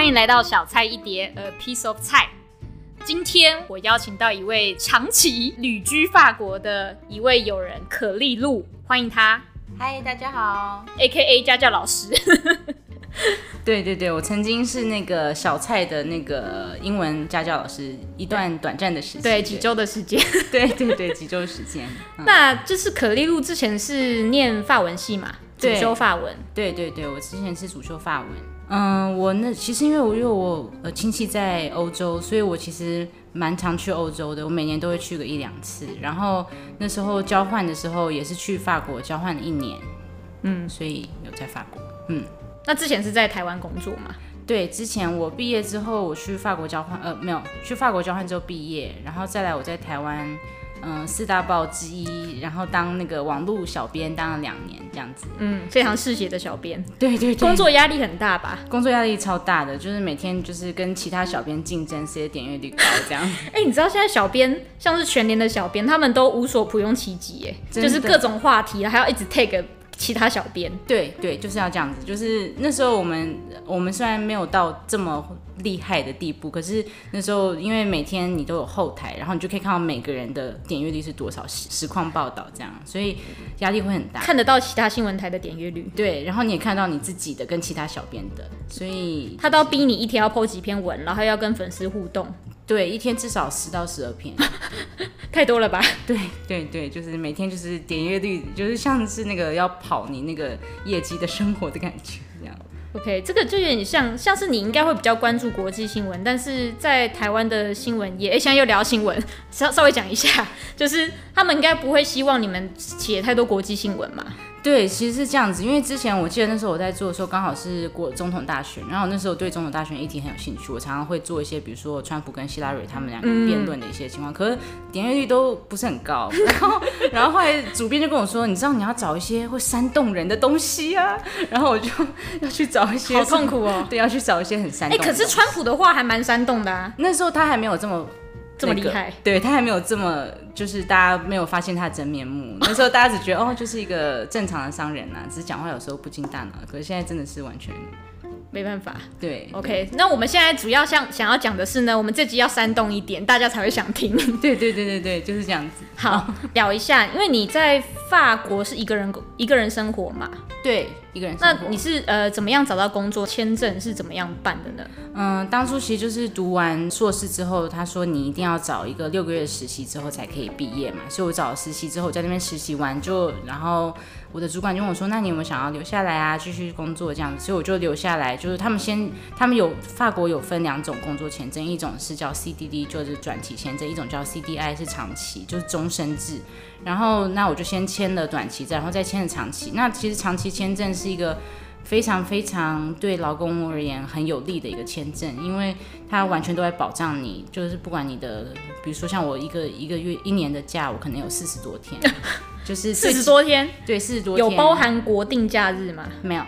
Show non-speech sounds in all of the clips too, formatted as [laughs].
欢迎来到小菜一碟，A piece of 菜。今天我邀请到一位长期旅居法国的一位友人可丽露，欢迎他。嗨，大家好，A.K.A 家教老师。[laughs] 对对对，我曾经是那个小菜的那个英文家教老师，一段短暂的时间，对，几周的时间，对对对，几周的时间。嗯、那就是可丽露之前是念法文系嘛，主修法文。对对对，我之前是主修法文。嗯，我那其实因为我因为我呃亲戚在欧洲，所以我其实蛮常去欧洲的，我每年都会去个一两次。然后那时候交换的时候也是去法国交换了一年，嗯，所以有在法国，嗯。那之前是在台湾工作吗？对，之前我毕业之后，我去法国交换，呃，没有去法国交换之后毕业，然后再来我在台湾，嗯、呃，四大报之一，然后当那个网络小编当了两年这样子，嗯，非常嗜血的小编，对对对，工作压力很大吧？工作压力超大的，就是每天就是跟其他小编竞争谁的点阅率高这样。[laughs] 哎、欸，你知道现在小编像是全年的小编，他们都无所不用其极，哎，就是各种话题还要一直 take。其他小编，对对，就是要这样子。就是那时候我们我们虽然没有到这么厉害的地步，可是那时候因为每天你都有后台，然后你就可以看到每个人的点阅率是多少，实况报道这样，所以压力会很大。看得到其他新闻台的点阅率，对，然后你也看到你自己的跟其他小编的，所以他都要逼你一天要 po 几篇文，然后要跟粉丝互动。对，一天至少十到十二篇，[laughs] 太多了吧？[laughs] 对对对，就是每天就是点阅率，就是像是那个要跑你那个业绩的生活的感觉这样。OK，这个就有点像，像是你应该会比较关注国际新闻，但是在台湾的新闻也，哎，现在又聊新闻，稍稍微讲一下，[laughs] 就是他们应该不会希望你们写太多国际新闻嘛。对，其实是这样子，因为之前我记得那时候我在做的时候，刚好是过总统大选，然后那时候对总统大选议题很有兴趣，我常常会做一些，比如说川普跟希拉蕊他们两个辩论的一些情况，嗯、可是点阅率都不是很高。然后，[laughs] 然后后来主编就跟我说，你知道你要找一些会煽动人的东西啊，然后我就要去找一些，好痛苦哦，对，要去找一些很煽动。哎，可是川普的话还蛮煽动的啊，那时候他还没有这么。这么厉害，[laughs] 对，他还没有这么，就是大家没有发现他的真面目。那时候大家只觉得哦，就是一个正常的商人呐、啊，只是讲话有时候不经大脑。可是现在真的是完全。没办法，对，OK，对那我们现在主要想想要讲的是呢，我们这集要煽动一点，大家才会想听。[laughs] 对对对对对，就是这样子。好，聊一下，因为你在法国是一个人一个人生活嘛？对，一个人。那你是呃怎么样找到工作？签证是怎么样办的呢？嗯，当初其实就是读完硕士之后，他说你一定要找一个六个月实习之后才可以毕业嘛，所以我找了实习之后在那边实习完就，然后。我的主管就问我说：“那你有没有想要留下来啊，继续工作这样子？”所以我就留下来。就是他们先，他们有法国有分两种工作签证，一种是叫 CDD，就是短期签证；一种叫 CDI，是长期，就是终身制。然后那我就先签了短期，然后再签了长期。那其实长期签证是一个非常非常对劳工而言很有利的一个签证，因为它完全都在保障你，就是不管你的，比如说像我一个一个月一年的假，我可能有四十多天。[laughs] 就是四十多天，对，四十多天。有包含国定假日吗？没有，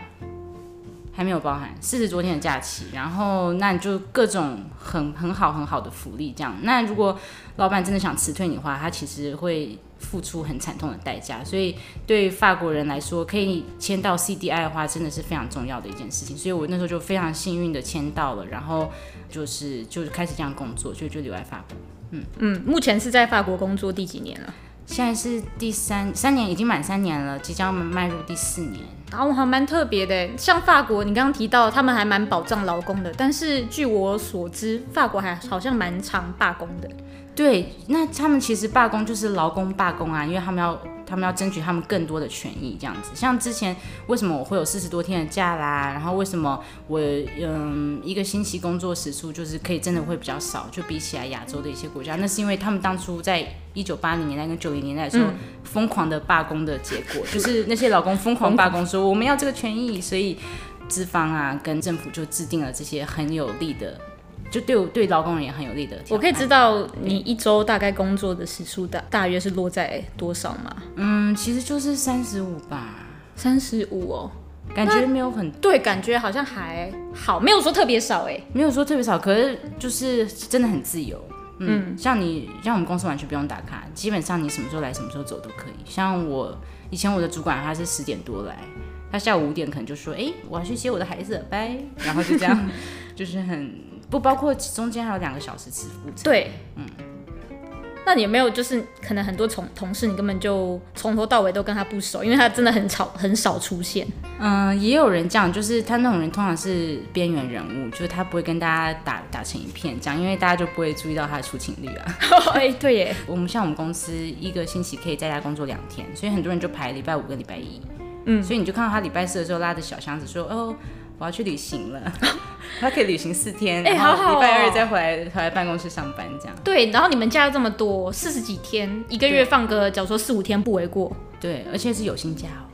还没有包含四十多天的假期。然后那你就各种很很好很好的福利这样。那如果老板真的想辞退你的话，他其实会付出很惨痛的代价。所以对法国人来说，可以签到 CDI 的话，真的是非常重要的一件事情。所以我那时候就非常幸运的签到了，然后就是就开始这样工作，就就留在法国。嗯嗯，目前是在法国工作第几年了？现在是第三三年，已经满三年了，即将迈入第四年。然后还蛮特别的，像法国，你刚刚提到他们还蛮保障劳工的，但是据我所知，法国还好像蛮常罢工的。对，那他们其实罢工就是劳工罢工啊，因为他们要。他们要争取他们更多的权益，这样子。像之前为什么我会有四十多天的假啦？然后为什么我嗯一个星期工作时数就是可以真的会比较少，就比起来亚洲的一些国家，那是因为他们当初在一九八零年代跟九零年代的时候疯狂的罢工的结果，嗯、就是那些老公疯狂罢工说我们要这个权益，所以资方啊跟政府就制定了这些很有利的。就对我对劳工人也很有利的。我可以知道你一周大概工作的时数大大约是落在多少吗？嗯，其实就是三十五吧，三十五哦，感觉没有很对，感觉好像还好，没有说特别少哎，没有说特别少，可是就是真的很自由。嗯，嗯像你像我们公司完全不用打卡，基本上你什么时候来什么时候走都可以。像我以前我的主管他是十点多来。他下午五点可能就说，哎、欸，我要去接我的孩子，拜，然后就这样，[laughs] 就是很不包括中间还有两个小时吃午餐。对，嗯。那你有没有就是可能很多同同事你根本就从头到尾都跟他不熟，因为他真的很少很少出现。嗯，也有人这样，就是他那种人通常是边缘人物，就是他不会跟大家打打成一片这样，因为大家就不会注意到他的出勤率啊。[laughs] 哎、欸，对耶，[laughs] 我们像我们公司一个星期可以在家工作两天，所以很多人就排礼拜五跟礼拜一。嗯，所以你就看到他礼拜四的时候拉着小箱子说：“哦，我要去旅行了。[laughs] ”他可以旅行四天，哎，好好，礼拜二再回来回来办公室上班这样。对，然后你们假这么多，四十几天，一个月放个，假如说四五天不为过。对，而且是有薪假哦。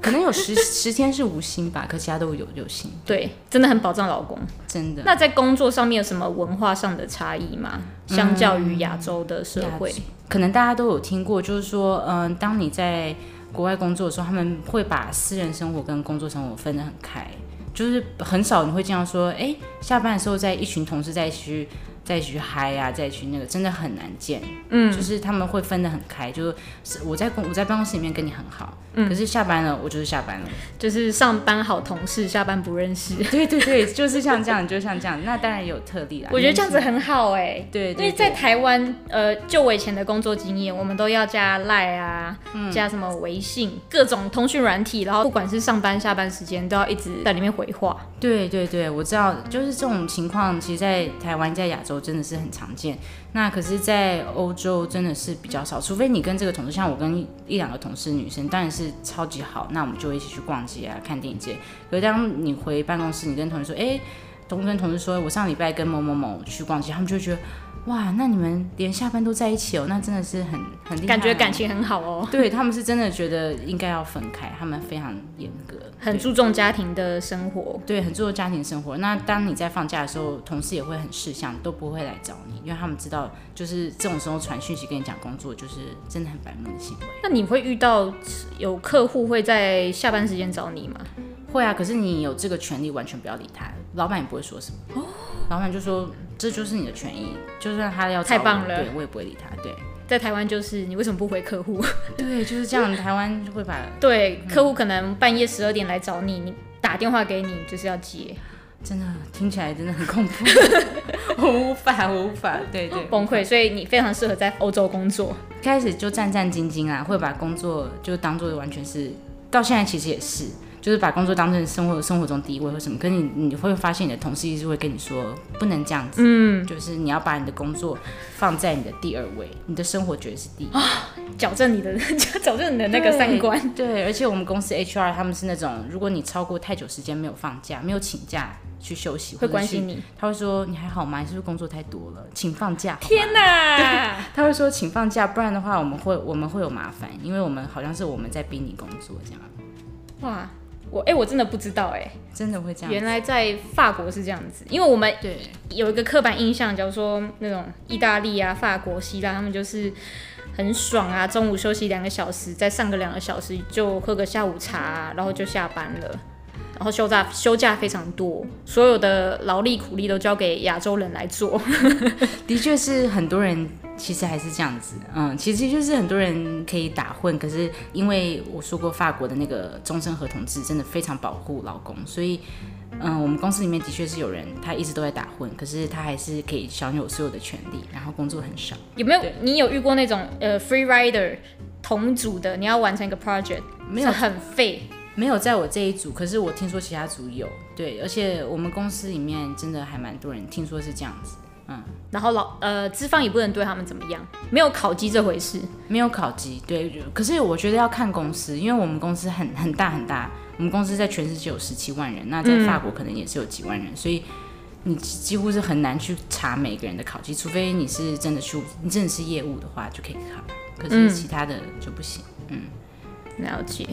可能有十 [laughs] 十天是无薪吧，可其他都有有薪。对，真的很保障老公，真的。那在工作上面有什么文化上的差异吗？相较于亚洲的社会，嗯，可能大家都有听过，就是说，嗯，当你在国外工作的时候，他们会把私人生活跟工作生活分得很开。就是很少你会这样说，哎、下班的时候在一群同事在一起。再去嗨呀，再去那个，真的很难见。嗯，就是他们会分得很开，就是我在公我在办公室里面跟你很好，嗯，可是下班了我就是下班了，就是上班好同事，下班不认识。对对对，[laughs] 就是像这样，就像这样。那当然也有特例啦。我觉得这样子很好哎、欸。对，对，对，因为在台湾，呃，就我以前的工作经验，我们都要加赖啊，嗯、加什么微信，各种通讯软体，然后不管是上班下班时间，都要一直在里面回话。对对对，我知道，就是这种情况，其实，在台湾，在亚洲。真的是很常见，那可是，在欧洲真的是比较少，除非你跟这个同事，像我跟一两个同事女生，当然是超级好，那我们就一起去逛街啊、看电影节。可是当你回办公室，你跟同事说，哎，同跟同事说我上礼拜跟某某某去逛街，他们就觉得。哇，那你们连下班都在一起哦，那真的是很很厉害哦，感觉感情很好哦。对，他们是真的觉得应该要分开，他们非常严格，很注重家庭的生活。对，很注重家庭生活。那当你在放假的时候，同事也会很事项，都不会来找你，因为他们知道，就是这种时候传讯息跟你讲工作，就是真的很白目的行为。那你会遇到有客户会在下班时间找你吗？会啊，可是你有这个权利，完全不要理他，老板也不会说什么。哦，老板就说。这就是你的权益，就算他要太棒了，对我也不会理他。对，在台湾就是你为什么不回客户？[laughs] 对，就是这样。台湾就会把 [laughs] 对、嗯、客户可能半夜十二点来找你，你打电话给你就是要接，真的听起来真的很恐怖，[laughs] 我无法，我无法，对对，崩溃。所以你非常适合在欧洲工作，开始就战战兢兢啊，会把工作就当做完全是，到现在其实也是。就是把工作当成生活生活中第一位或什么，可是你你会发现你的同事一直会跟你说不能这样子，嗯，就是你要把你的工作放在你的第二位，你的生活绝对是第一，矫正你的 [laughs] 矫正你的那个三观。对，对，而且我们公司 HR 他们是那种，如果你超过太久时间没有放假，没有请假去休息，会关心你，他会说你还好吗？你是不是工作太多了？请放假。天哪！他会说请放假，不然的话我们会我们会有麻烦，因为我们好像是我们在逼你工作这样。哇。我哎、欸，我真的不知道哎、欸，真的会这样。原来在法国是这样子，因为我们对有一个刻板印象，假如说那种意大利啊、法国、希腊，他们就是很爽啊，中午休息两个小时，再上个两个小时就喝个下午茶、啊，然后就下班了。然后休假休假非常多，所有的劳力苦力都交给亚洲人来做。[laughs] 的确是很多人其实还是这样子，嗯，其实就是很多人可以打混，可是因为我说过法国的那个终身合同制真的非常保护劳工，所以嗯，我们公司里面的确是有人他一直都在打混，可是他还是可以享有所有的权利，然后工作很少。有没有你有遇过那种呃 free rider 同组的，你要完成一个 project，没有很废？没有在我这一组，可是我听说其他组有，对，而且我们公司里面真的还蛮多人听说是这样子，嗯，然后老呃资方也不能对他们怎么样，没有考绩这回事，没有考绩，对，可是我觉得要看公司，因为我们公司很很大很大，我们公司在全世界有十七万人，那在法国可能也是有几万人，嗯、所以你几乎是很难去查每个人的考绩，除非你是真的去，你真的是业务的话就可以考，可是其他的就不行，嗯，嗯，了解。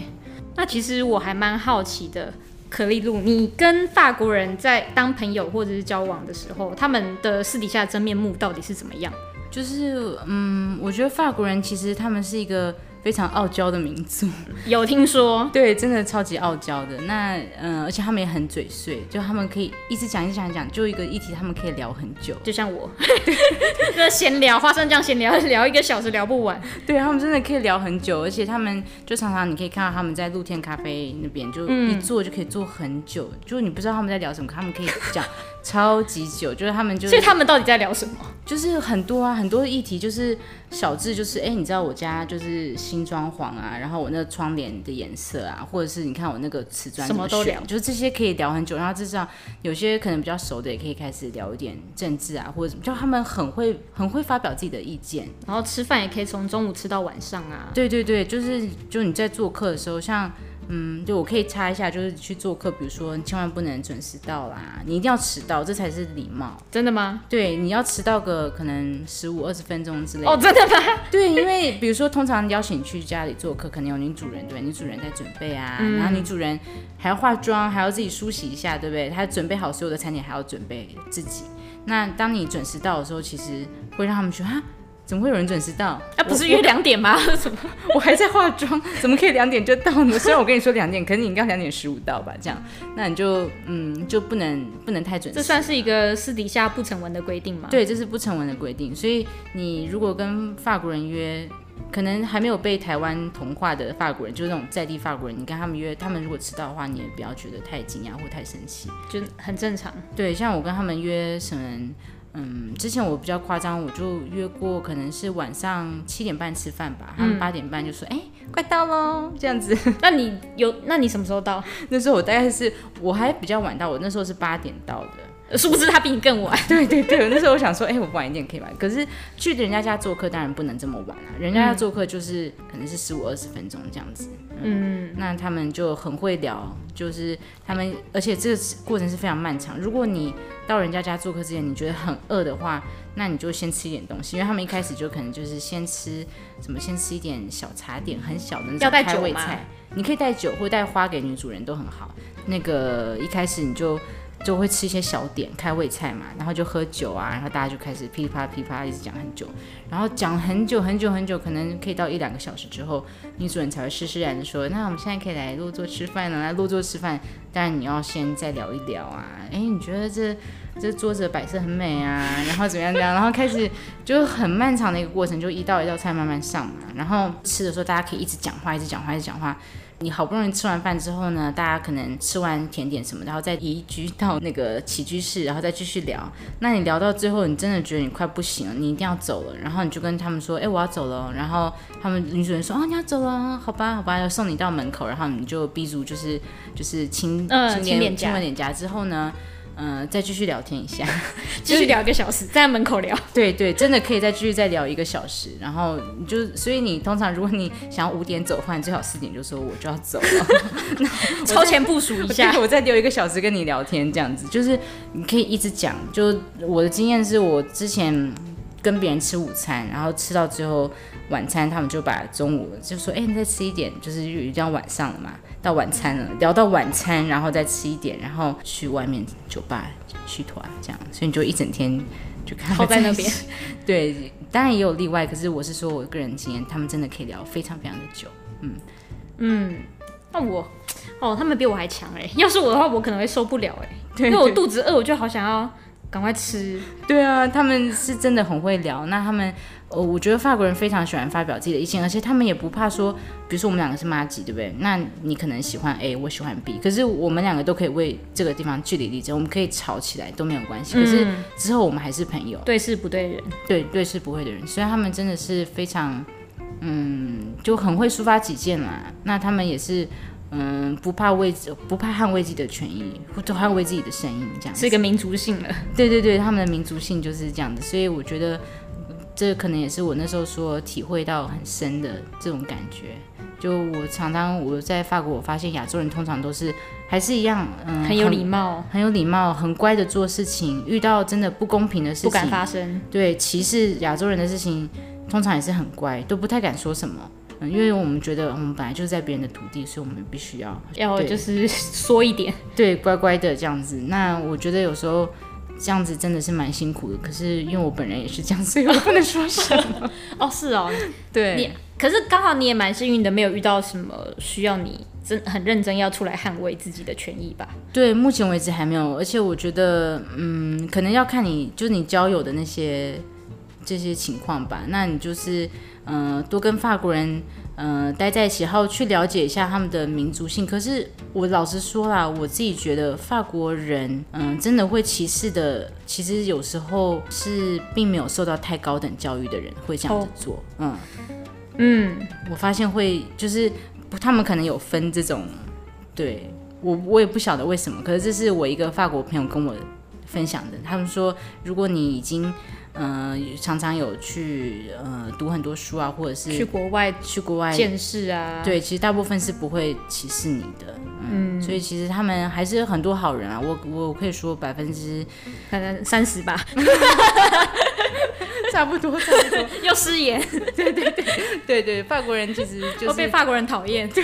那其实我还蛮好奇的，可丽露，你跟法国人在当朋友或者是交往的时候，他们的私底下真面目到底是怎么样？就是，嗯，我觉得法国人其实他们是一个非常傲娇的民族。[laughs] 有听说？对，真的超级傲娇的。那嗯、呃，而且他们也很嘴碎，就他们可以一直讲一直讲讲，就一个议题，他们可以聊很久。就像我，[laughs] 那闲聊花生酱闲聊聊一个小时聊不完。对，他们真的可以聊很久，而且他们就常常你可以看到他们在露天咖啡那边就一坐就可以坐很久，嗯、就你不知道他们在聊什么，他们可以讲超级久，就是他们就是。所以他们到底在聊什么？就是很多啊，很多议题，就是小智就是哎，你知道我家就是新装潢啊，然后我那个窗帘的颜色啊，或者是你看我那个瓷砖什么都聊，就是这些可以聊很久。然后至少有些可能比较熟的，也可以开始聊一点政治啊，或者什么，就他们很会很会发表自己的意见。然后吃饭也可以从中午吃到晚上啊。对对对，就是就你在做客的时候，像。嗯，就我可以插一下，就是去做客，比如说你千万不能准时到啦，你一定要迟到，这才是礼貌。真的吗？对，你要迟到个可能十五二十分钟之类的。哦，真的吗？对，因为比如说通常邀请去家里做客，可能有女主人，对，女主人在准备啊，嗯、然后女主人还要化妆，还要自己梳洗一下，对不对？她准备好所有的餐点，还要准备自己。那当你准时到的时候，其实会让他们觉得啊。怎么会有人准时到？啊，不是约两点吗？怎么？我还在化妆，怎么可以两点就到呢？虽然我跟你说两点，可是你应该两点十五到吧？这样，那你就嗯就不能不能太准时。这算是一个私底下不成文的规定吗？对，这是不成文的规定。所以你如果跟法国人约，可能还没有被台湾同化的法国人，就是那种在地法国人，你跟他们约，他们如果迟到的话，你也不要觉得太惊讶或太生气，就很正常。对，像我跟他们约什么？嗯，之前我比较夸张，我就约过，可能是晚上七点半吃饭吧，他们八点半就说，哎、快到喽，这样子。[laughs] 那你有？那你什么时候到？那时候我大概是，我还比较晚到，我那时候是八点到的。殊不知他比你更晚。对对对，那时候我想说，哎、欸，我晚一点可以吧？可是去人家家做客，当然不能这么晚啊。人家家做客就是可能是十五二十分钟这样子。嗯，嗯，那他们就很会聊，就是他们，而且这个过程是非常漫长。如果你到人家家做客之前，你觉得很饿的话，那你就先吃一点东西，因为他们一开始就可能就是先吃什么，先吃一点小茶点，很小的那种开胃菜。你可以带酒或带花给女主人都很好。那个一开始你就。就会吃一些小点开胃菜嘛，然后就喝酒啊，然后大家就开始噼啪噼啪一直讲很久，然后讲很久很久很久，可能可以到一两个小时之后，女主人才会施施然的说：“那我们现在可以来落座吃饭了。”来落座吃饭，当然你要先再聊一聊啊。哎，你觉得这这桌子的摆设很美啊，然后怎么样怎样，然后开始就很漫长的一个过程，就一道一道菜慢慢上嘛。然后吃的时候大家可以一直讲话，一直讲话，一直讲话。你好不容易吃完饭之后呢，大家可能吃完甜点什么，然后再移居到那个起居室，然后再继续聊。那你聊到最后，你真的觉得你快不行了，你一定要走了，然后你就跟他们说：“哎，我要走了。”然后他们女主人说：“哦，你要走了，好吧，好吧，要送你到门口。”然后你就逼住，就是就是亲亲脸亲吻脸颊之后呢。嗯、呃，再继续聊天一下，[laughs] 继续聊一个小时，在门口聊。对对，真的可以再继续再聊一个小时。然后你就，所以你通常如果你想要五点走的话，你最好四点就说我就要走了。[laughs] 那超前部署一下，[laughs] 我再留一个小时跟你聊天，这样子就是你可以一直讲。就我的经验是我之前跟别人吃午餐，然后吃到最后晚餐，他们就把中午就说，哎，你再吃一点，就是已经晚上了嘛。到晚餐了，聊到晚餐，然后再吃一点，然后去外面酒吧去团，这样，所以你就一整天就看泡在那边。[laughs] 对，当然也有例外，可是我是说我个人经验，他们真的可以聊非常非常的久。嗯嗯，那我哦，他们比我还强哎，[laughs] 要是我的话，我可能会受不了 [laughs] 哎，因为我肚子饿，我就好想要赶快吃。对啊，他们是真的很会聊，那他们。呃，我觉得法国人非常喜欢发表自己的意见，而且他们也不怕说，比如说我们两个是妈吉，对不对？那你可能喜欢 A，我喜欢 B，可是我们两个都可以为这个地方据理力争，我们可以吵起来都没有关系。可是之后我们还是朋友，对事不对人，对对事不会的人，所以他们真的是非常，嗯，就很会抒发己见啦。那他们也是，嗯，不怕为不怕捍卫自己的权益，或者捍卫自己的声音，这样是一个民族性了。对对对，他们的民族性就是这样的，所以我觉得。这可能也是我那时候说体会到很深的这种感觉。就我常常我在法国，我发现亚洲人通常都是还是一样，嗯，很有礼貌，很，很有礼貌，很乖的做事情。遇到真的不公平的事情，不敢发生。对，歧视亚洲人的事情，通常也是很乖，都不太敢说什么。嗯，因为我们觉得我们本来就是在别人的土地，所以我们必须要要就是说一点，对，乖乖的这样子。那我觉得有时候。这样子真的是蛮辛苦的，可是因为我本人也是这样，所以我不能说什么。[laughs] 哦，是哦，对。你可是刚好你也蛮幸运的，没有遇到什么需要你真很认真要出来捍卫自己的权益吧？对，目前为止还没有。而且我觉得，嗯，可能要看你就是你交友的那些这些情况吧。那你就是，嗯、呃，多跟法国人。嗯、呃，待在一起，然后去了解一下他们的民族性。可是我老实说啦，我自己觉得法国人，嗯、呃，真的会歧视的，其实有时候是并没有受到太高等教育的人会这样子做。哦、嗯嗯，我发现会就是他们可能有分这种，对我我也不晓得为什么。可是这是我一个法国朋友跟我分享的，他们说如果你已经。嗯、呃，常常有去呃读很多书啊，或者是去国外去国外见识啊。对，其实大部分是不会歧视你的。嗯，嗯所以其实他们还是很多好人啊。我我可以说百分之可能三十吧。[laughs] [laughs] [laughs] [laughs] 差不多，差不多。[laughs] 又失言。对对对对对，法国人其实就是被法国人讨厌。对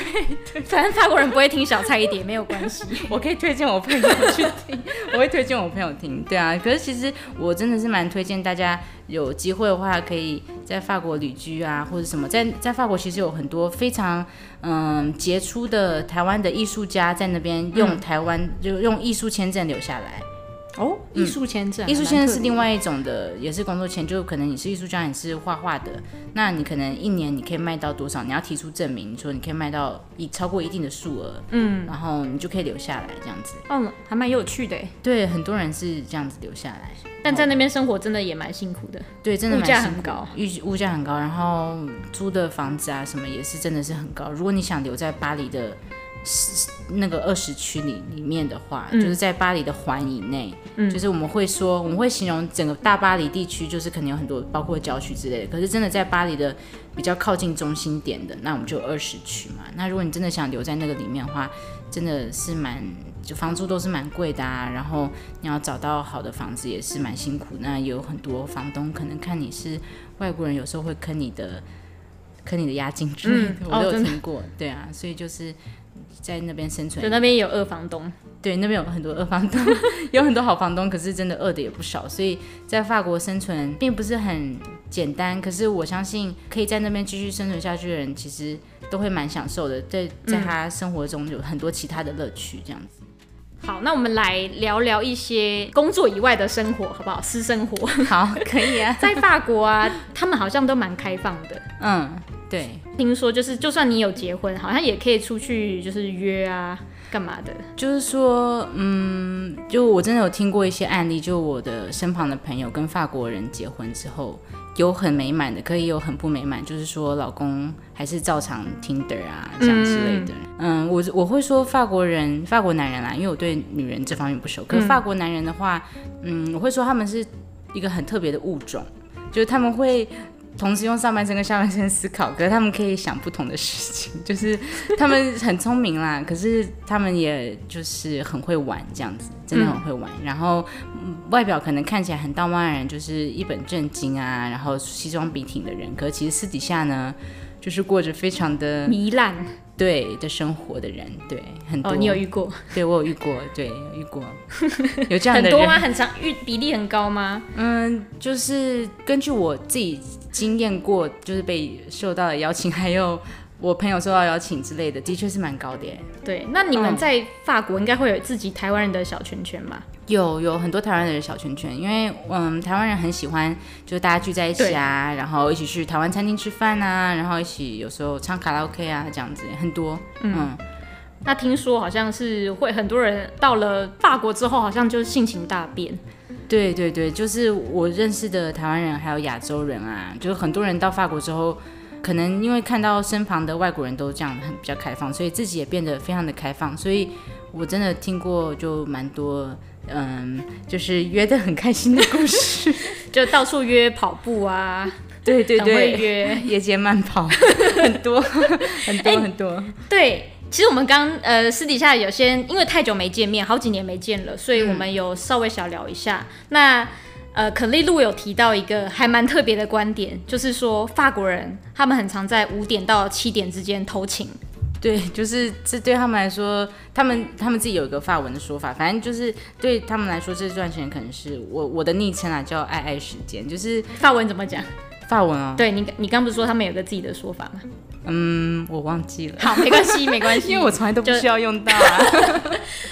对，反正法国人不会听小菜一碟，没有关系。我可以推荐我朋友去听，我会推荐我朋友听。对啊，可是其实我真的是蛮推荐大家有机会的话，可以在法国旅居啊，或者什么，在在法国其实有很多非常嗯杰出的台湾的艺术家在那边用台湾、嗯、就用艺术签证留下来。哦，艺术签证，艺术签证是另外一种的，也是工作签，就可能你是艺术家，你是画画的，那你可能一年你可以卖到多少？你要提出证明，你说你可以卖到一超过一定的数额，嗯，然后你就可以留下来这样子。哦，还蛮有趣的。对，很多人是这样子留下来，但在那边生活真的也蛮辛苦的。对，真的蛮辛苦，物价很高，物物价很高，然后租的房子啊什么也是真的是很高。如果你想留在巴黎的。那个二十区里里面的话，嗯、就是在巴黎的环以内，嗯、就是我们会说，我们会形容整个大巴黎地区，就是可能有很多，包括郊区之类的。可是真的在巴黎的比较靠近中心点的，那我们就二十区嘛。那如果你真的想留在那个里面的话，真的是蛮，就房租都是蛮贵的啊。然后你要找到好的房子也是蛮辛苦。那有很多房东可能看你是外国人，有时候会坑你的，坑你的押金之类的，嗯、我都有听过。哦、对啊，所以就是。在那边生存，就那边也有二房东，对，那边有很多二房东，[laughs] 有很多好房东，可是真的饿的也不少，所以在法国生存并不是很简单。可是我相信可以在那边继续生存下去的人，其实都会蛮享受的，在在他生活中有很多其他的乐趣，这样子。好，那我们来聊聊一些工作以外的生活，好不好？私生活，好，可以啊。[laughs] 在法国啊，他们好像都蛮开放的，嗯。对，听说就是，就算你有结婚，好像也可以出去，就是约啊，干嘛的？就是说，嗯，就我真的有听过一些案例，就我的身旁的朋友跟法国人结婚之后，有很美满的，可以有很不美满，就是说老公还是照常 Tinder 啊这样之类的。嗯，嗯，我我会说法国人，法国男人啦，因为我对女人这方面不熟。可是法国男人的话，嗯，我会说他们是一个很特别的物种，就是他们会。同时用上半身跟下半身思考，可是他们可以想不同的事情，[laughs] 就是他们很聪明啦，可是他们也就是很会玩这样子，真的很会玩。嗯、然后外表可能看起来很道貌岸然，就是一本正经啊，然后西装笔挺的人，可是其实私底下呢，就是过着非常的糜烂。对的生活的人，对很多。哦，你有遇过？[laughs] 对我有遇过，对有遇过，有这样的人很多吗？很长，遇比例很高吗？嗯，就是根据我自己经验过，就是被受到的邀请，[laughs] 还有。我朋友受到邀请之类的，的确是蛮高的耶。对，那你们在法国应该会有自己台湾人的小圈圈吧？有，有很多台湾人的小圈圈，因为嗯，台湾人很喜欢，就是大家聚在一起啊，然后一起去台湾餐厅吃饭啊，然后一起有时候唱卡拉 OK 啊，这样子很多。嗯，嗯，那听说好像是会很多人到了法国之后，好像就性情大变。对对对，就是我认识的台湾人还有亚洲人啊，就是很多人到法国之后。可能因为看到身旁的外国人都这样很比较开放，所以自己也变得非常的开放。所以我真的听过就蛮多，嗯，就是约的很开心的故事，[laughs] 就到处约跑步啊，对对对，会约夜间慢跑，很多 [laughs] 很多很多。对，其实我们刚呃私底下有些因为太久没见面，好几年没见了，所以我们有稍微小聊一下。嗯、那呃，可丽露有提到一个还蛮特别的观点，就是说法国人他们很常在五点到七点之间偷情。[laughs] 对，就是这对他们来说，他们他们自己有一个法文的说法，反正就是对他们来说，这段时间可能是我我的昵称啊，叫爱爱时间，就是法文怎么讲？法文哦。对你，你刚不是说他们有个自己的说法吗？嗯，我忘记了。好，没关系，没关系，[laughs] 因为我从来都不需要用到啊。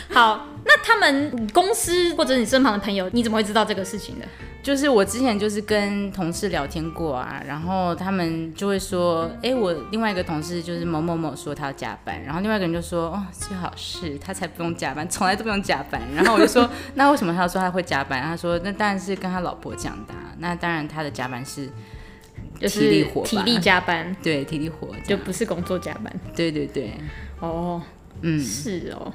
[laughs] 好，那他们公司或者你身旁的朋友，你怎么会知道这个事情的？就是我之前就是跟同事聊天过啊，然后他们就会说，哎，我另外一个同事就是某某某说他要加班，然后另外一个人就说，哦，最好是他才不用加班，从来都不用加班。然后我就说，[laughs] 那为什么他要说他会加班？他说，那当然是跟他老婆讲的啊。那当然他的加班是体力活，体力加班，对，体力活，就不是工作加班。对对对，哦，嗯，是哦。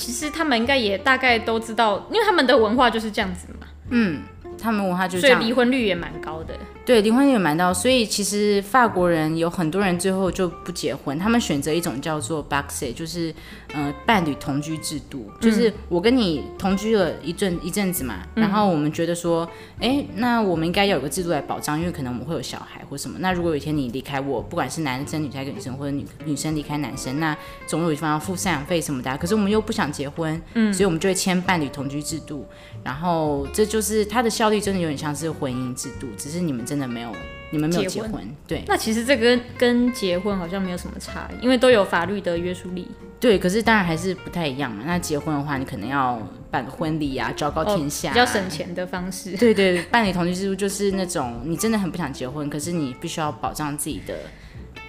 其实他们应该也大概都知道，因为他们的文化就是这样子嘛。嗯。他们文化就是这样，所以离婚率也蛮高的。对，离婚率也蛮高，所以其实法国人有很多人最后就不结婚，他们选择一种叫做 b a x e 就是呃伴侣同居制度，嗯、就是我跟你同居了一阵一阵子嘛，然后我们觉得说，哎、嗯，那我们应该要有个制度来保障，因为可能我们会有小孩或什么。那如果有一天你离开我，不管是男生离开女生，或者女女生离开男生，那总有一方要付赡养费什么的。可是我们又不想结婚，嗯，所以我们就会签伴侣同居制度。然后这就是它的效率，真的有点像是婚姻制度，只是你们真的没有，你们没有结婚，结婚对。那其实这个跟跟结婚好像没有什么差，因为都有法律的约束力。对，可是当然还是不太一样嘛。那结婚的话，你可能要办婚礼啊，昭告天下，啊，哦，比较省钱的方式。对对，办理同居制度就是那种你真的很不想结婚，可是你必须要保障自己的。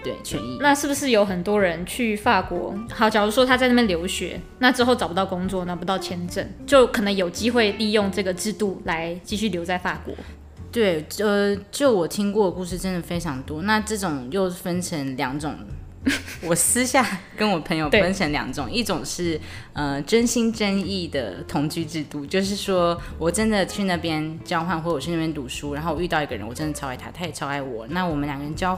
对，权益。那是不是有很多人去法国？好，假如说他在那边留学，那之后找不到工作，拿不到签证，就可能有机会利用这个制度来继续留在法国。对，呃，就我听过的故事真的非常多。那这种又分成两种。[laughs] 我私下跟我朋友分成两种，一种是呃真心真意的同居制度，就是说我真的去那边交换，或者我去那边读书，然后我遇到一个人，我真的超爱他，他也超爱我，那我们两个人交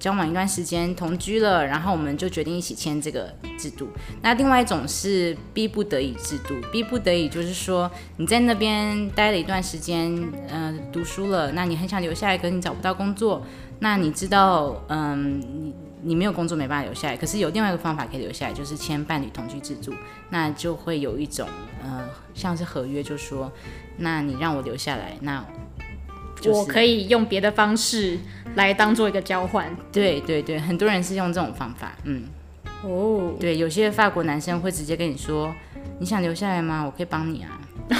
交往一段时间，同居了，然后我们就决定一起签这个制度。那另外一种是逼不得已制度，逼不得已就是说你在那边待了一段时间，呃，读书了，那你很想留下来，可你找不到工作，那你知道，嗯、呃，你。你没有工作没办法留下来，可是有另外一个方法可以留下来，就是签伴侣同居制度，那就会有一种呃像是合约，就说，那你让我留下来，那、就是、我可以用别的方式来当做一个交换。对对对，很多人是用这种方法，嗯，哦，对，有些法国男生会直接跟你说，你想留下来吗？我可以帮你啊。[laughs]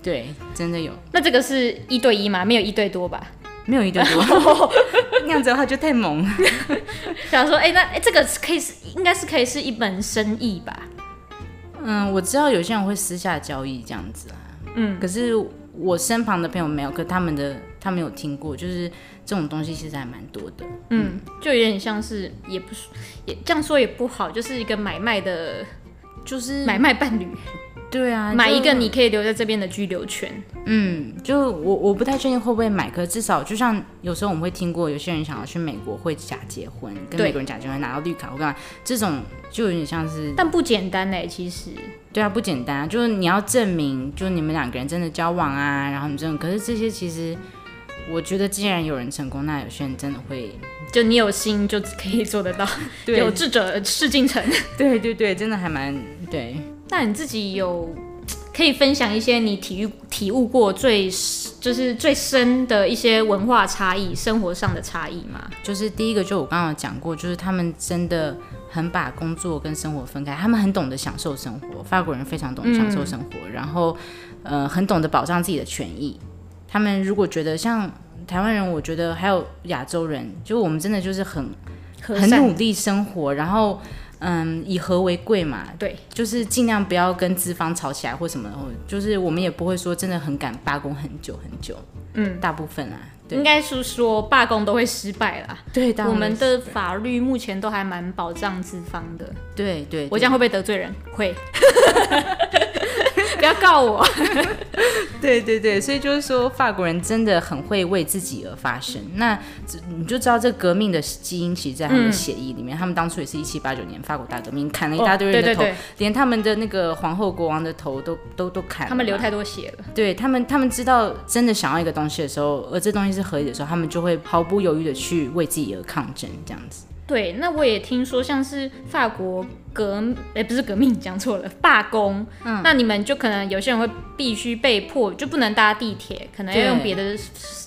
对，真的有。那这个是一对一吗？没有一对多吧？没有一对多，[laughs] 那样子的话就太猛了。[laughs] 想说，哎、欸，那哎、欸，这个可以是，应该是可以是一门生意吧？嗯，我知道有些人会私下交易这样子啊。嗯，可是我身旁的朋友没有，可他们的他们有听过，就是这种东西其实还蛮多的。嗯，就有点像是，也不是，也这样说也不好，就是一个买卖的，就是买卖伴侣。对啊，买一个你可以留在这边的居留权。嗯，就我我不太确定会不会买，可至少就像有时候我们会听过，有些人想要去美国会假结婚，跟美国人假结婚拿到绿卡，我干嘛？这种就有点像是，但不简单哎，其实。对啊，不简单啊，就是你要证明，就是你们两个人真的交往啊，然后你这种，可是这些其实，我觉得既然有人成功，那有些人真的会，就你有心就可以做得到，[laughs] 对有志者事竟成。[laughs] 对对对，真的还蛮对。那你自己有可以分享一些你体育体悟过最就是最深的一些文化差异、生活上的差异吗？就是第一个，就我刚刚讲过，就是他们真的很把工作跟生活分开，他们很懂得享受生活。法国人非常懂得享受生活，嗯、然后呃很懂得保障自己的权益。他们如果觉得像台湾人，我觉得还有亚洲人，就我们真的就是很很努力生活，然后。嗯，以和为贵嘛，对，就是尽量不要跟资方吵起来或什么，就是我们也不会说真的很敢罢工很久很久，嗯，大部分啊，对，应该是说罢工都会失败啦，对，我们的法律目前都还蛮保障资方的，对对，对，我这样会不会得罪人？会。[laughs] 不要告我。[laughs] 对对对，所以就是说，法国人真的很会为自己而发声。那你就知道，这革命的基因其实在他们的血液里面。嗯、他们当初也是一七八九年法国大革命，砍了一大堆人的头，哦、对对对，连他们的那个皇后、国王的头都都都砍了。他们流太多血了。对他们，他们知道真的想要一个东西的时候，而这东西是合理的时候，他们就会毫不犹豫的去为自己而抗争，这样子。对，那我也听说，像是法国革，哎、欸，不是革命，讲错了，罢工。嗯，那你们就可能有些人会必须被迫就不能搭地铁，可能要用别的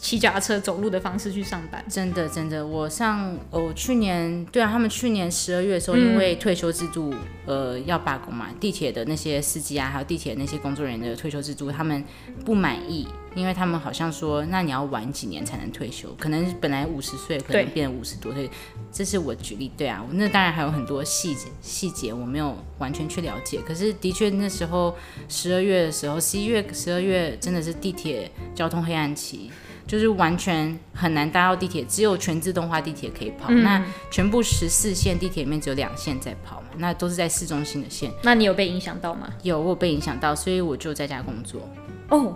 骑脚踏车、走路的方式去上班。真的，真的，我上哦，去年对啊，他们去年十二月的时候，因为退休制度、嗯、呃要罢工嘛，地铁的那些司机啊，还有地铁那些工作人员的退休制度，他们不满意。因为他们好像说，那你要晚几年才能退休？可能本来五十岁，可能变五十多岁。这是我举例，对啊。那当然还有很多细节细节我没有完全去了解。可是的确那时候十二月的时候，十一月、十二月真的是地铁交通黑暗期，就是完全很难搭到地铁，只有全自动化地铁可以跑。嗯、那全部十四线地铁里面只有两线在跑嘛，那都是在市中心的线。那你有被影响到吗？有，我有被影响到，所以我就在家工作。哦。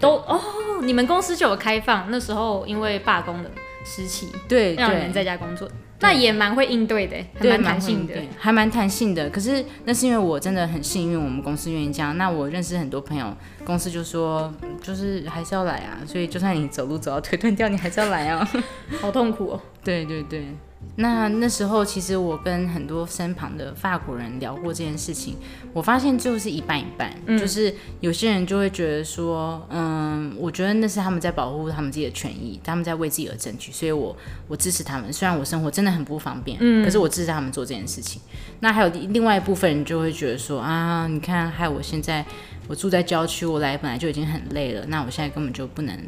都哦，你们公司就有开放，那时候因为罢工的时期，对，让人在家工作，那也蛮会应对的，还蛮弹性的，还蛮弹性的。可是那是因为我真的很幸运，我们公司愿意这样。那我认识很多朋友，公司就说就是还是要来啊，所以就算你走路走到腿断掉，你还是要来啊，[laughs] 好痛苦哦。对对对。那那时候，其实我跟很多身旁的法国人聊过这件事情，我发现就是一半一半，嗯、就是有些人就会觉得说，嗯，我觉得那是他们在保护他们自己的权益，他们在为自己而争取，所以我我支持他们。虽然我生活真的很不方便，嗯，可是我支持他们做这件事情。那还有另外一部分人就会觉得说，啊，你看，害我现在我住在郊区，我来本来就已经很累了，那我现在根本就不能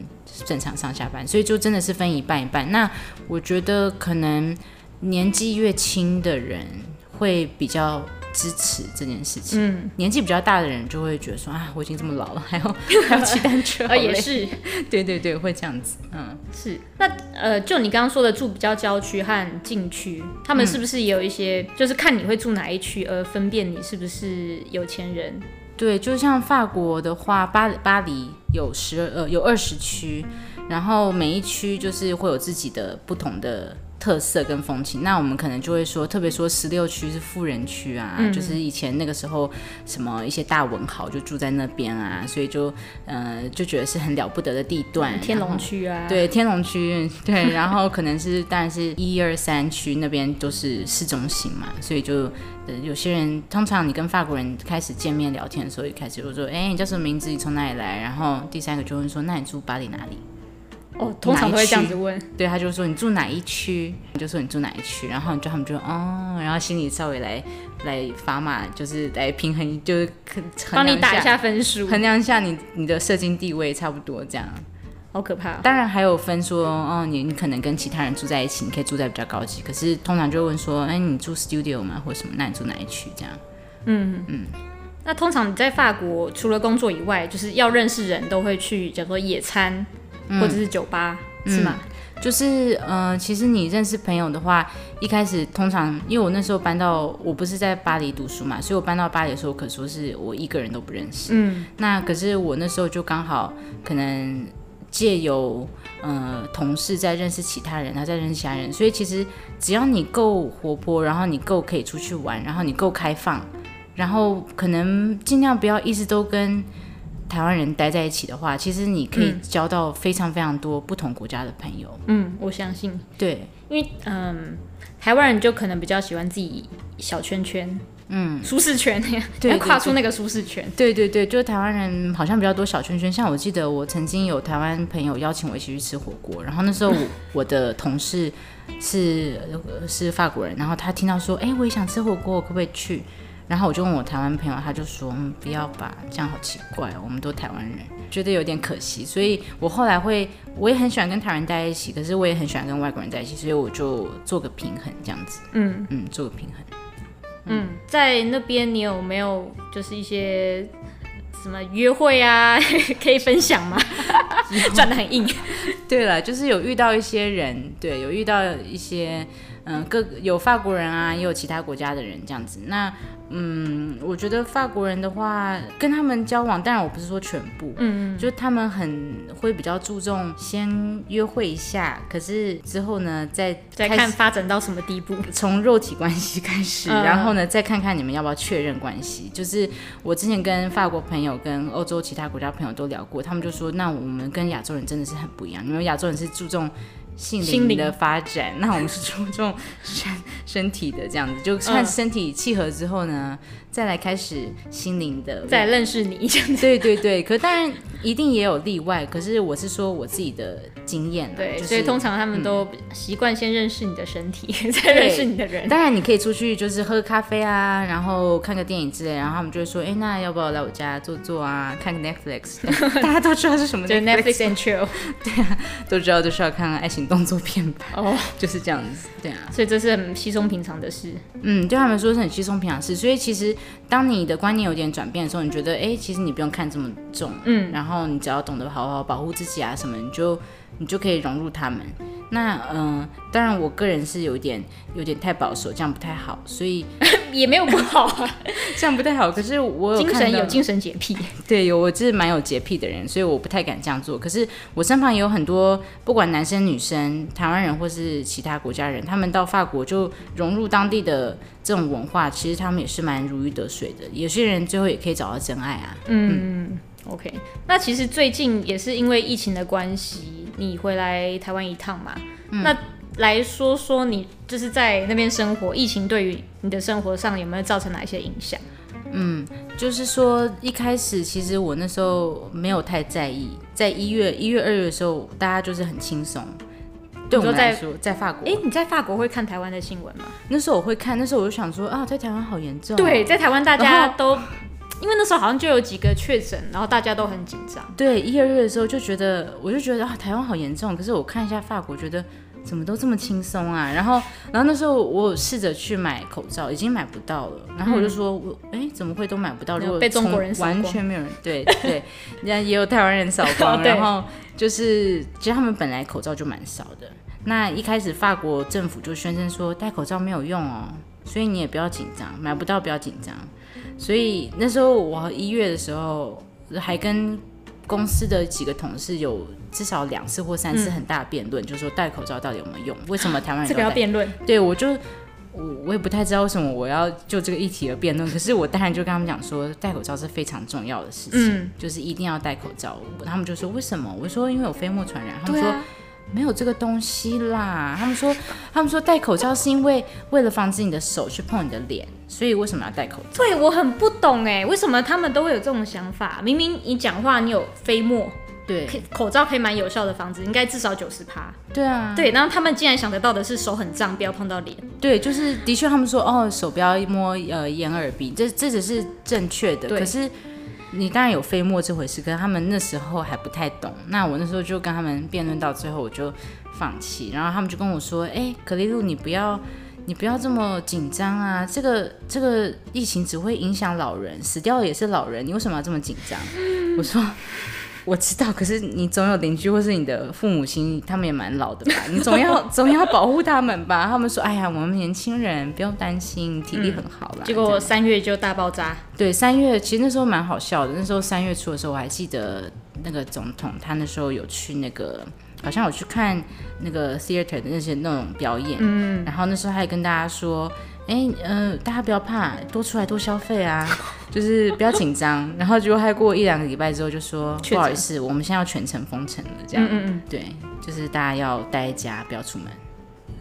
正常上下班，所以就真的是分一半一半。那我觉得可能。年纪越轻的人会比较支持这件事情，嗯，年纪比较大的人就会觉得说啊，我已经这么老了，还要还要骑单车，呃，也是，对对对，会这样子，嗯，是。那呃，就你刚刚说的住比较郊区和禁区，他们是不是也有一些，嗯、就是看你会住哪一区而分辨你是不是有钱人？对，就像法国的话，巴巴黎有十呃有二十区，然后每一区就是会有自己的不同的。特色跟风情，那我们可能就会说，特别说十六区是富人区啊，嗯、就是以前那个时候什么一些大文豪就住在那边啊，所以就呃就觉得是很了不得的地段。天龙区啊，对，天龙区，对，[laughs] 然后可能是当然是一二三区那边都是市中心嘛，所以就呃有些人通常你跟法国人开始见面聊天的时候，一开始就说，哎，你叫什么名字？你从哪里来？然后第三个就会说，那你住巴黎哪里？哦，通常都会这样子问，对，他就说你住哪一区，你就说你住哪一区，然后你就他们就哦，然后心里稍微来来砝码，就是来平衡，就是帮你打一下分数，衡量一下你你的社经地位差不多这样，好可怕哦。当然还有分说哦，你你可能跟其他人住在一起，你可以住在比较高级，可是通常就会问说，哎，你住 studio 吗，或者什么？那你住哪一区？这样，嗯嗯。那通常你在法国除了工作以外，就是要认识人都会去叫做野餐。或者是酒吧、嗯、是吗？就是呃，其实你认识朋友的话，一开始通常因为我那时候搬到，我不是在巴黎读书嘛，所以我搬到巴黎的时候，可说是我一个人都不认识。嗯，那可是我那时候就刚好可能借由呃同事在认识其他人，他在认识其他人，所以其实只要你够活泼，然后你够可以出去玩，然后你够开放，然后可能尽量不要一直都跟。台湾人待在一起的话，其实你可以交到非常非常多不同国家的朋友。嗯，我相信。对，因为嗯，台湾人就可能比较喜欢自己小圈圈，嗯，舒适圈，对，跨出那个舒适圈。对对对，就是台湾人好像比较多小圈圈。像我记得我曾经有台湾朋友邀请我一起去吃火锅，然后那时候我，我的同事是是法国人，然后他听到说，哎，我也想吃火锅，我可不可以去？然后我就问我台湾朋友，他就说：“嗯，不要吧，这样好奇怪哦，我们都台湾人，觉得有点可惜。”所以，我后来会，我也很喜欢跟台湾人在一起，可是我也很喜欢跟外国人在一起，所以我就做个平衡，这样子。嗯嗯，做个平衡。嗯，在那边你有没有就是一些什么约会啊，[laughs] 可以分享吗？[laughs] 转得很硬。对了，就是有遇到一些人，对，有遇到一些。嗯，各有法国人啊，也有其他国家的人这样子。那嗯，我觉得法国人的话，跟他们交往，当然我不是说全部，嗯，就他们很会比较注重先约会一下，可是之后呢，再再看发展到什么地步，从肉体关系开始，[laughs] 嗯、然后呢，再看看你们要不要确认关系。就是我之前跟法国朋友、跟欧洲其他国家朋友都聊过，他们就说，那我们跟亚洲人真的是很不一样，因为亚洲人是注重。心灵的发展，那我们是注重身 [laughs] 身体的这样子，就看身体契合之后呢。嗯再来开始心灵的，再认识你这样。对对对，可当然一定也有例外。可是我是说我自己的经验。对，就是、所以通常他们都习惯先认识你的身体，[laughs] 嗯、再认识你的人。当然你可以出去就是喝咖啡啊，然后看个电影之类，然后他们就会说，哎，那要不要来我家坐坐啊，看个 Netflix？[laughs] 大家都知道是什么 Netflix，就 Netflix and chill。[laughs] 对啊，都知道就是要看爱情动作片吧？哦，oh, 就是这样子。对啊，所以这是很稀松平常的事。嗯，对他们说是很稀松平常的事。所以其实。当你的观念有点转变的时候，你觉得哎、欸，其实你不用看这么重，嗯，然后你只要懂得好好保护自己啊什么，你就你就可以融入他们。那嗯、呃，当然我个人是有点有点太保守，这样不太好，所以 [laughs] 也没有不好啊，[laughs] 这样不太好。可是我有精神有精神洁癖，[laughs] 对，有我是蛮有洁癖的人，所以我不太敢这样做。可是我身旁也有很多不管男生女生，台湾人或是其他国家人，他们到法国就融入当地的这种文化，其实他们也是蛮如鱼得水的。有些人最后也可以找到真爱啊。嗯，嗯，OK。那其实最近也是因为疫情的关系。你回来台湾一趟嘛？嗯、那来说说你就是在那边生活，疫情对于你的生活上有没有造成哪一些影响？嗯，就是说一开始其实我那时候没有太在意，在一月、一月、二月的时候，大家就是很轻松。对我们来说，在，在法国，哎，你在法国会看台湾的新闻吗？那时候我会看，那时候我就想说啊，在台湾好严重、哦。对，在台湾大家都。因为那时候好像就有几个确诊，然后大家都很紧张。对，一、二月的时候就觉得，我就觉得啊，台湾好严重。可是我看一下法国，觉得怎么都这么轻松啊。然后，然后那时候我试着去买口罩，已经买不到了。然后我就说，我哎、嗯，怎么会都买不到？如果被中国人，完全没有人。对对，[laughs] 人家也有台湾人扫光。[laughs] 然后就是，其实他们本来口罩就蛮少的。那一开始法国政府就宣称说，戴口罩没有用哦，所以你也不要紧张，买不到不要紧张。所以那时候我一月的时候还跟公司的几个同事有至少两次或三次很大的辩论，嗯、就是说戴口罩到底有没有用？为什么台湾人这个要辩论？对，我就我我也不太知道为什么我要就这个议题而辩论。可是我当然就跟他们讲说，戴口罩是非常重要的事情，嗯、就是一定要戴口罩。他们就说为什么？我说因为有飞沫传染。他们说。没有这个东西啦，他们说，他们说戴口罩是因为为了防止你的手去碰你的脸，所以为什么要戴口罩？对，我很不懂哎，为什么他们都会有这种想法？明明你讲话你有飞沫，对，口罩可以蛮有效的防止，应该至少九十趴。对啊，对，然后他们竟然想得到的是手很脏，不要碰到脸。对，就是的确他们说哦，手不要摸呃眼耳鼻，这这只是正确的，可是。你当然有飞沫这回事，可是他们那时候还不太懂。那我那时候就跟他们辩论到最后，我就放弃。然后他们就跟我说：“哎，可丽露，你不要，你不要这么紧张啊！这个这个疫情只会影响老人，死掉也是老人，你为什么要这么紧张？”我说。我知道，可是你总有邻居或是你的父母亲，他们也蛮老的吧？你总要 [laughs] 总要保护他们吧？他们说：“哎呀，我们年轻人不用担心，体力很好啦。嗯 [laughs] ”结果三月就大爆炸。对，三月其实那时候蛮好笑的。那时候三月初的时候，我还记得那个总统，他那时候有去那个，好像有去看那个 theater 的那些那种表演。嗯。然后那时候还跟大家说。哎，嗯、呃，大家不要怕，多出来多消费啊，就是不要紧张。然后结果还过一两个礼拜之后，就说不好意思，我们现在要全程封城了，这样。嗯嗯嗯。对，就是大家要待在家，不要出门。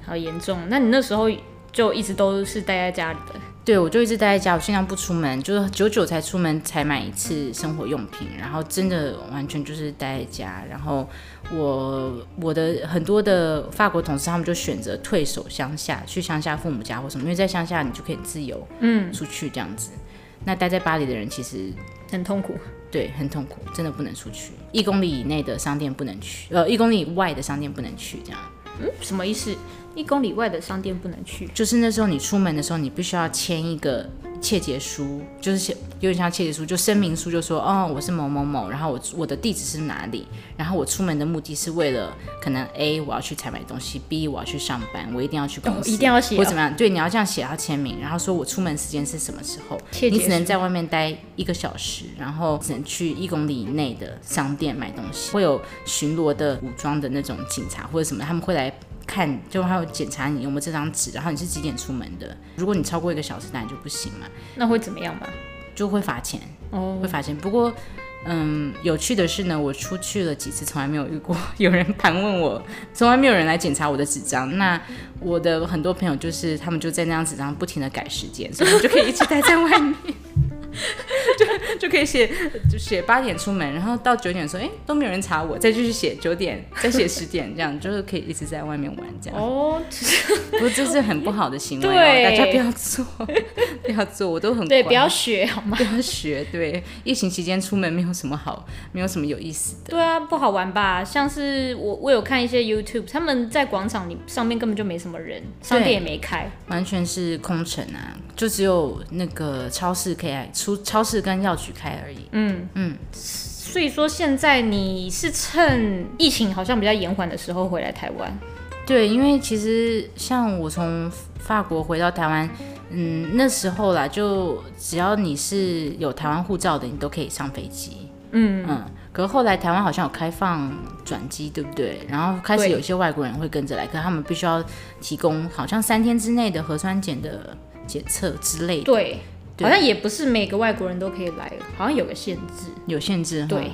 好严重，那你那时候就一直都是待在家里的？对，我就一直待在家，我尽量不出门，就是久久才出门才买一次生活用品，然后真的完全就是待在家。然后我我的很多的法国同事，他们就选择退守乡下，去乡下父母家或什么，因为在乡下你就可以自由嗯出去这样子。嗯、那待在巴黎的人其实很痛苦，对，很痛苦，真的不能出去，一公里以内的商店不能去，呃，一公里以外的商店不能去，这样。嗯，什么意思？一公里外的商店不能去，就是那时候你出门的时候，你必须要签一个切结书，就是写有点像切结书，就声明书，就说哦，我是某某某，然后我我的地址是哪里，然后我出门的目的是为了可能 A 我要去采买东西，B 我要去上班，我一定要去公司，哦、一定要写、哦，或怎么样？对，你要这样写，要签名，然后说我出门时间是什么时候，你只能在外面待一个小时，然后只能去一公里以内的商店买东西，会有巡逻的武装的那种警察或者什么，他们会来。看，就还有检查你有没有这张纸，然后你是几点出门的？如果你超过一个小时，当然就不行嘛。那会怎么样吧？就会罚钱哦，会罚钱。不过嗯，有趣的是呢，我出去了几次，从来没有遇过 [laughs] 有人盘问我，从来没有人来检查我的纸张。那我的很多朋友就是他们就在那张纸张不停的改时间，所以我就可以一直待在外面。[laughs] 就 [laughs] 就可以写，就写八点出门，然后到九点的时候，哎，都没有人查我，再继续写九点，再写十点，这样就是可以一直在外面玩这样。哦，[laughs] 不过这是很不好的行为，哦，大家不要做，不要做，我都很对，不要学好吗？不要学，对，疫情期间出门没有什么好，没有什么有意思的。对啊，不好玩吧？像是我，我有看一些 YouTube，他们在广场里上面根本就没什么人，商店也没开，完全是空城啊，就只有那个超市可以来。出超市跟药局开而已。嗯嗯，所以说现在你是趁疫情好像比较延缓的时候回来台湾。对，因为其实像我从法国回到台湾，嗯，那时候啦，就只要你是有台湾护照的，你都可以上飞机。嗯嗯，可是后来台湾好像有开放转机，对不对？然后开始有些外国人会跟着来，可是他们必须要提供好像三天之内的核酸检的检测之类的。对。好像也不是每个外国人都可以来，好像有个限制，有限制。对，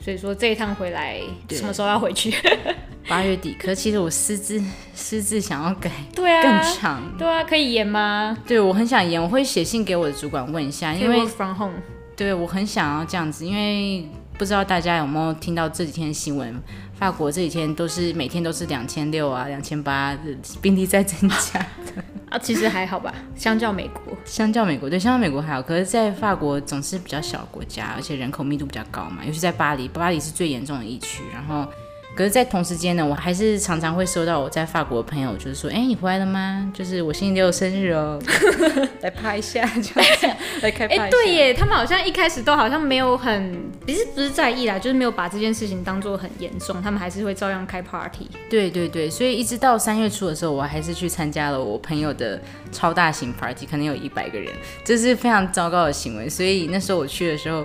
所以说这一趟回来，什么时候要回去？[laughs] 八月底。可是其实我私自 [laughs] 私自想要改，对啊，更长，对啊，可以延吗？对，我很想延，我会写信给我的主管问一下，因为 from home。对，我很想要这样子，因为不知道大家有没有听到这几天的新闻，法国这几天都是每天都是两千六啊，两千八，病例在增加的。啊，其实还好吧，[laughs] 相较美国，相较美国，对，相较美国还好。可是，在法国总是比较小国家，而且人口密度比较高嘛，尤其在巴黎，巴黎是最严重的疫区，然后。可是，在同时间呢，我还是常常会收到我在法国的朋友，就是说，哎、欸，你回来了吗？就是我星期六生日哦，[laughs] 来拍一下，就这样来开拍。哎、欸，对耶，他们好像一开始都好像没有很，其实不是在意啦，就是没有把这件事情当做很严重，他们还是会照样开 party。对对对，所以一直到三月初的时候，我还是去参加了我朋友的超大型 party，可能有一百个人，这是非常糟糕的行为。所以那时候我去的时候。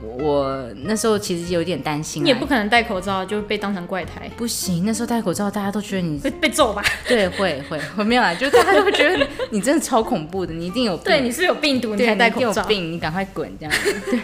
我那时候其实有点担心，你也不可能戴口罩就被当成怪胎，不行。那时候戴口罩，大家都觉得你会被揍吧？对，会会我没有啦，就大家都会觉得你真的超恐怖的，你一定有病。对，你是有病毒，你才戴口罩。有病，你赶快滚这样子。[laughs] 对。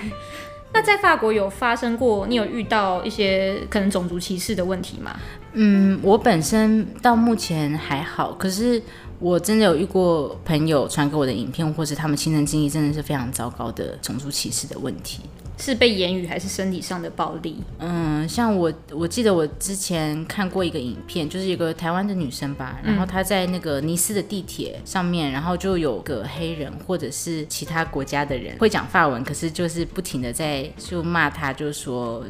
那在法国有发生过，你有遇到一些可能种族歧视的问题吗？嗯，我本身到目前还好，可是。我真的有遇过朋友传给我的影片，或是他们亲身经历，真的是非常糟糕的种族歧视的问题。是被言语还是身体上的暴力？嗯，像我，我记得我之前看过一个影片，就是一个台湾的女生吧，然后她在那个尼斯的地铁上面，然后就有个黑人或者是其他国家的人会讲法文，可是就是不停的在就骂她，就是说。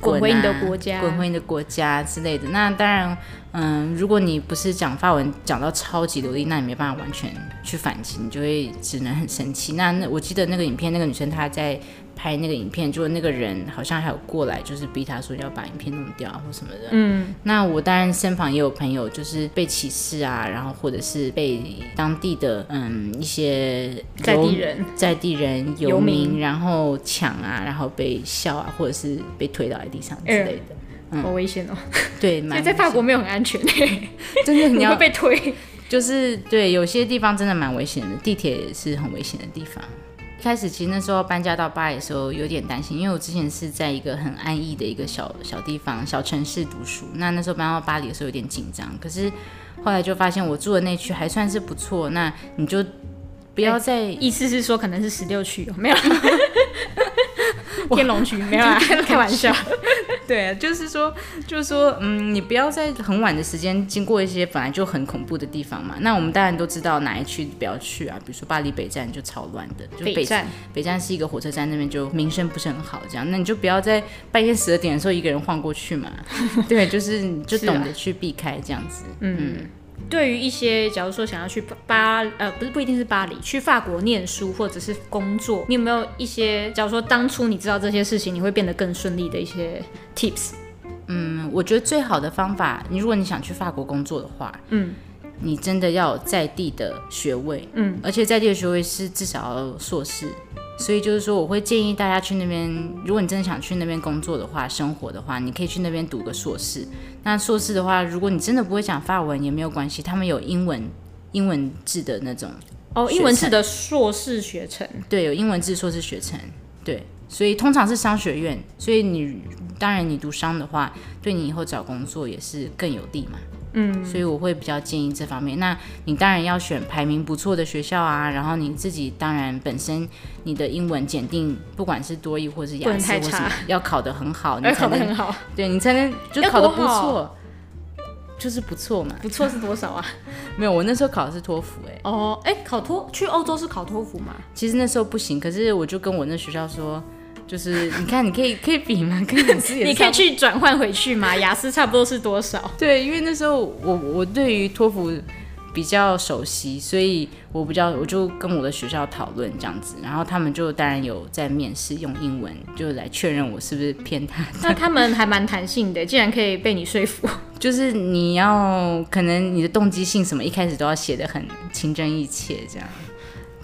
滚回你的国家，滚回你的国家之类的。那当然，嗯，如果你不是讲法文讲到超级流利，那你没办法完全去反击，你就会只能很生气。那那我记得那个影片，那个女生她在。拍那个影片，就那个人好像还有过来，就是逼他说要把影片弄掉或什么的。嗯，那我当然身旁也有朋友，就是被歧视啊，然后或者是被当地的嗯一些在地人、在地人游民，然后抢啊，然后被笑啊，或者是被推倒在地上之类的。嗯，好危险哦。对，所以 [laughs] 在法国没有很安全欸，[laughs] 真的你要会被推。就是对，有些地方真的蛮危险的，地铁也是很危险的地方。开始其实那时候搬家到巴黎的时候有点担心，因为我之前是在一个很安逸的一个小小地方、小城市读书。那那时候搬到巴黎的时候有点紧张，可是后来就发现我住的那区还算是不错。那你就不要再、欸、意思是说可能是十六区有没有？[laughs] [laughs] 天龙区没有啊？[laughs] 开玩笑。[laughs] 对啊，就是说，就是说，嗯，你不要在很晚的时间经过一些本来就很恐怖的地方嘛。那我们当然都知道哪一区不要去啊，比如说巴黎北站就超乱的，就北，北站，北站是一个火车站，那边就名声不是很好，这样，那你就不要在半夜十二点的时候一个人晃过去嘛。对，就是你就懂得去避开这样子，嗯。嗯对于一些，假如说想要去巴，呃，不是不一定是巴黎，去法国念书或者是工作，你有没有一些，假如说当初你知道这些事情，你会变得更顺利的一些 tips？嗯，我觉得最好的方法，你如果你想去法国工作的话，嗯，你真的要有在地的学位，嗯，而且在地的学位是至少要硕士。所以就是说，我会建议大家去那边。如果你真的想去那边工作的话、生活的话，你可以去那边读个硕士。那硕士的话，如果你真的不会讲法文也没有关系，他们有英文英文制的那种。哦，英文制的硕士学程。对，有英文制硕士学程。对，所以通常是商学院，所以你当然你读商的话，对你以后找工作也是更有利嘛。嗯，所以我会比较建议这方面。那你当然要选排名不错的学校啊，然后你自己当然本身你的英文检定，不管是多益或是雅思或什么，要考得很好，你 [laughs] 才能很好，对你才能就考得不错，就是不错嘛。不错是多少啊？[laughs] 没有，我那时候考的是托福，哎。哦，哎，考托去欧洲是考托福吗？其实那时候不行，可是我就跟我那学校说。就是你看，你可以可以比吗？跟雅思也你可以去转换回去吗？[laughs] 雅思差不多是多少？对，因为那时候我我对于托福比较熟悉，所以我比较我就跟我的学校讨论这样子，然后他们就当然有在面试用英文，就来确认我是不是偏他。那他们还蛮弹性的，竟然可以被你说服。就是你要可能你的动机性什么，一开始都要写的很情真意切这样。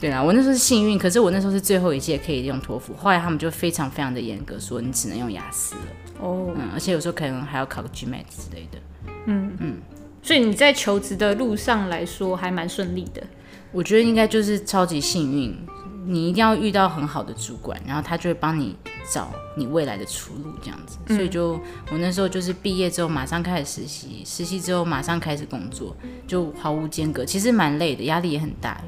对啊，我那时候是幸运，可是我那时候是最后一届可以用托福，后来他们就非常非常的严格，说你只能用雅思了。哦，嗯，而且有时候可能还要考个 GMAT 之类的。嗯嗯，所以你在求职的路上来说还蛮顺利的。我觉得应该就是超级幸运，你一定要遇到很好的主管，然后他就会帮你找你未来的出路这样子。所以就我那时候就是毕业之后马上开始实习，实习之后马上开始工作，就毫无间隔，其实蛮累的，压力也很大。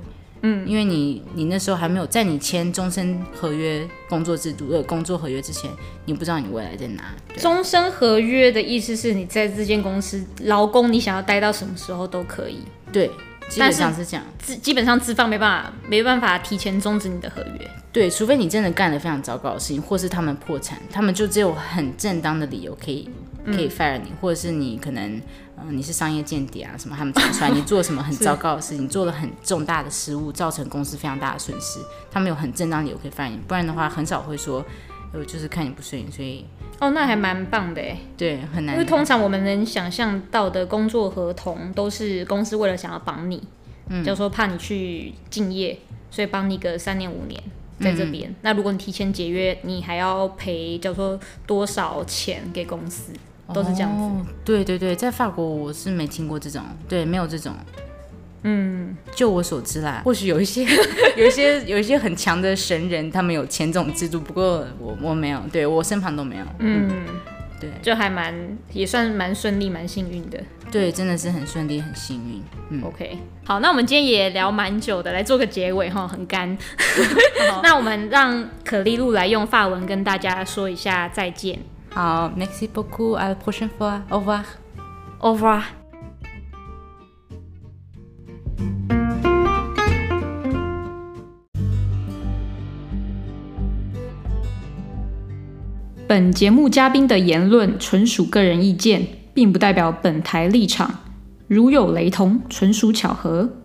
嗯，因为你你那时候还没有在你签终身合约工作制度呃工作合约之前，你不知道你未来在哪。终身合约的意思是你在这间公司劳工，你想要待到什么时候都可以。对，基本上是这样。基基本上资方没办法没办法提前终止你的合约。对，除非你真的干了非常糟糕的事情，或是他们破产，他们就只有很正当的理由可以可以 fire 你，或者是你可能。嗯，你是商业间谍啊？什么？他们查出来你做什么很糟糕的事情，做了很重大的失误，造成公司非常大的损失，他们有很正当理由可以 fire 你，不然的话很少会说，呃，就是看你不顺眼，所以哦，那还蛮棒的哎，对，很难，因为通常我们能想象到的工作合同都是公司为了想要绑你，嗯，就说怕你去敬业，所以帮你个三年五年在这边，嗯、那如果你提前解约，你还要赔，叫做多少钱给公司？都是这样子。哦，对对对，在法国我是没听过这种，对，没有这种，嗯，就我所知啦，或许有一些，[laughs] 有一些，有一些很强的神人，他们有签这种制度，不过我我没有，对我身旁都没有，嗯，嗯。对，就还蛮也算蛮顺利，蛮幸运的，对，真的是很顺利，很幸运，嗯，OK，好，那我们今天也聊蛮久的，来做个结尾哈，很干 [laughs] [laughs] 那我们让可丽露来用法文跟大家说一下再见。好，Merci beaucoup, à la prochaine fois. Au revoir. Au revoir. 本节目嘉宾的言论纯属个人意见，并不代表本台立场。如有雷同，纯属巧合。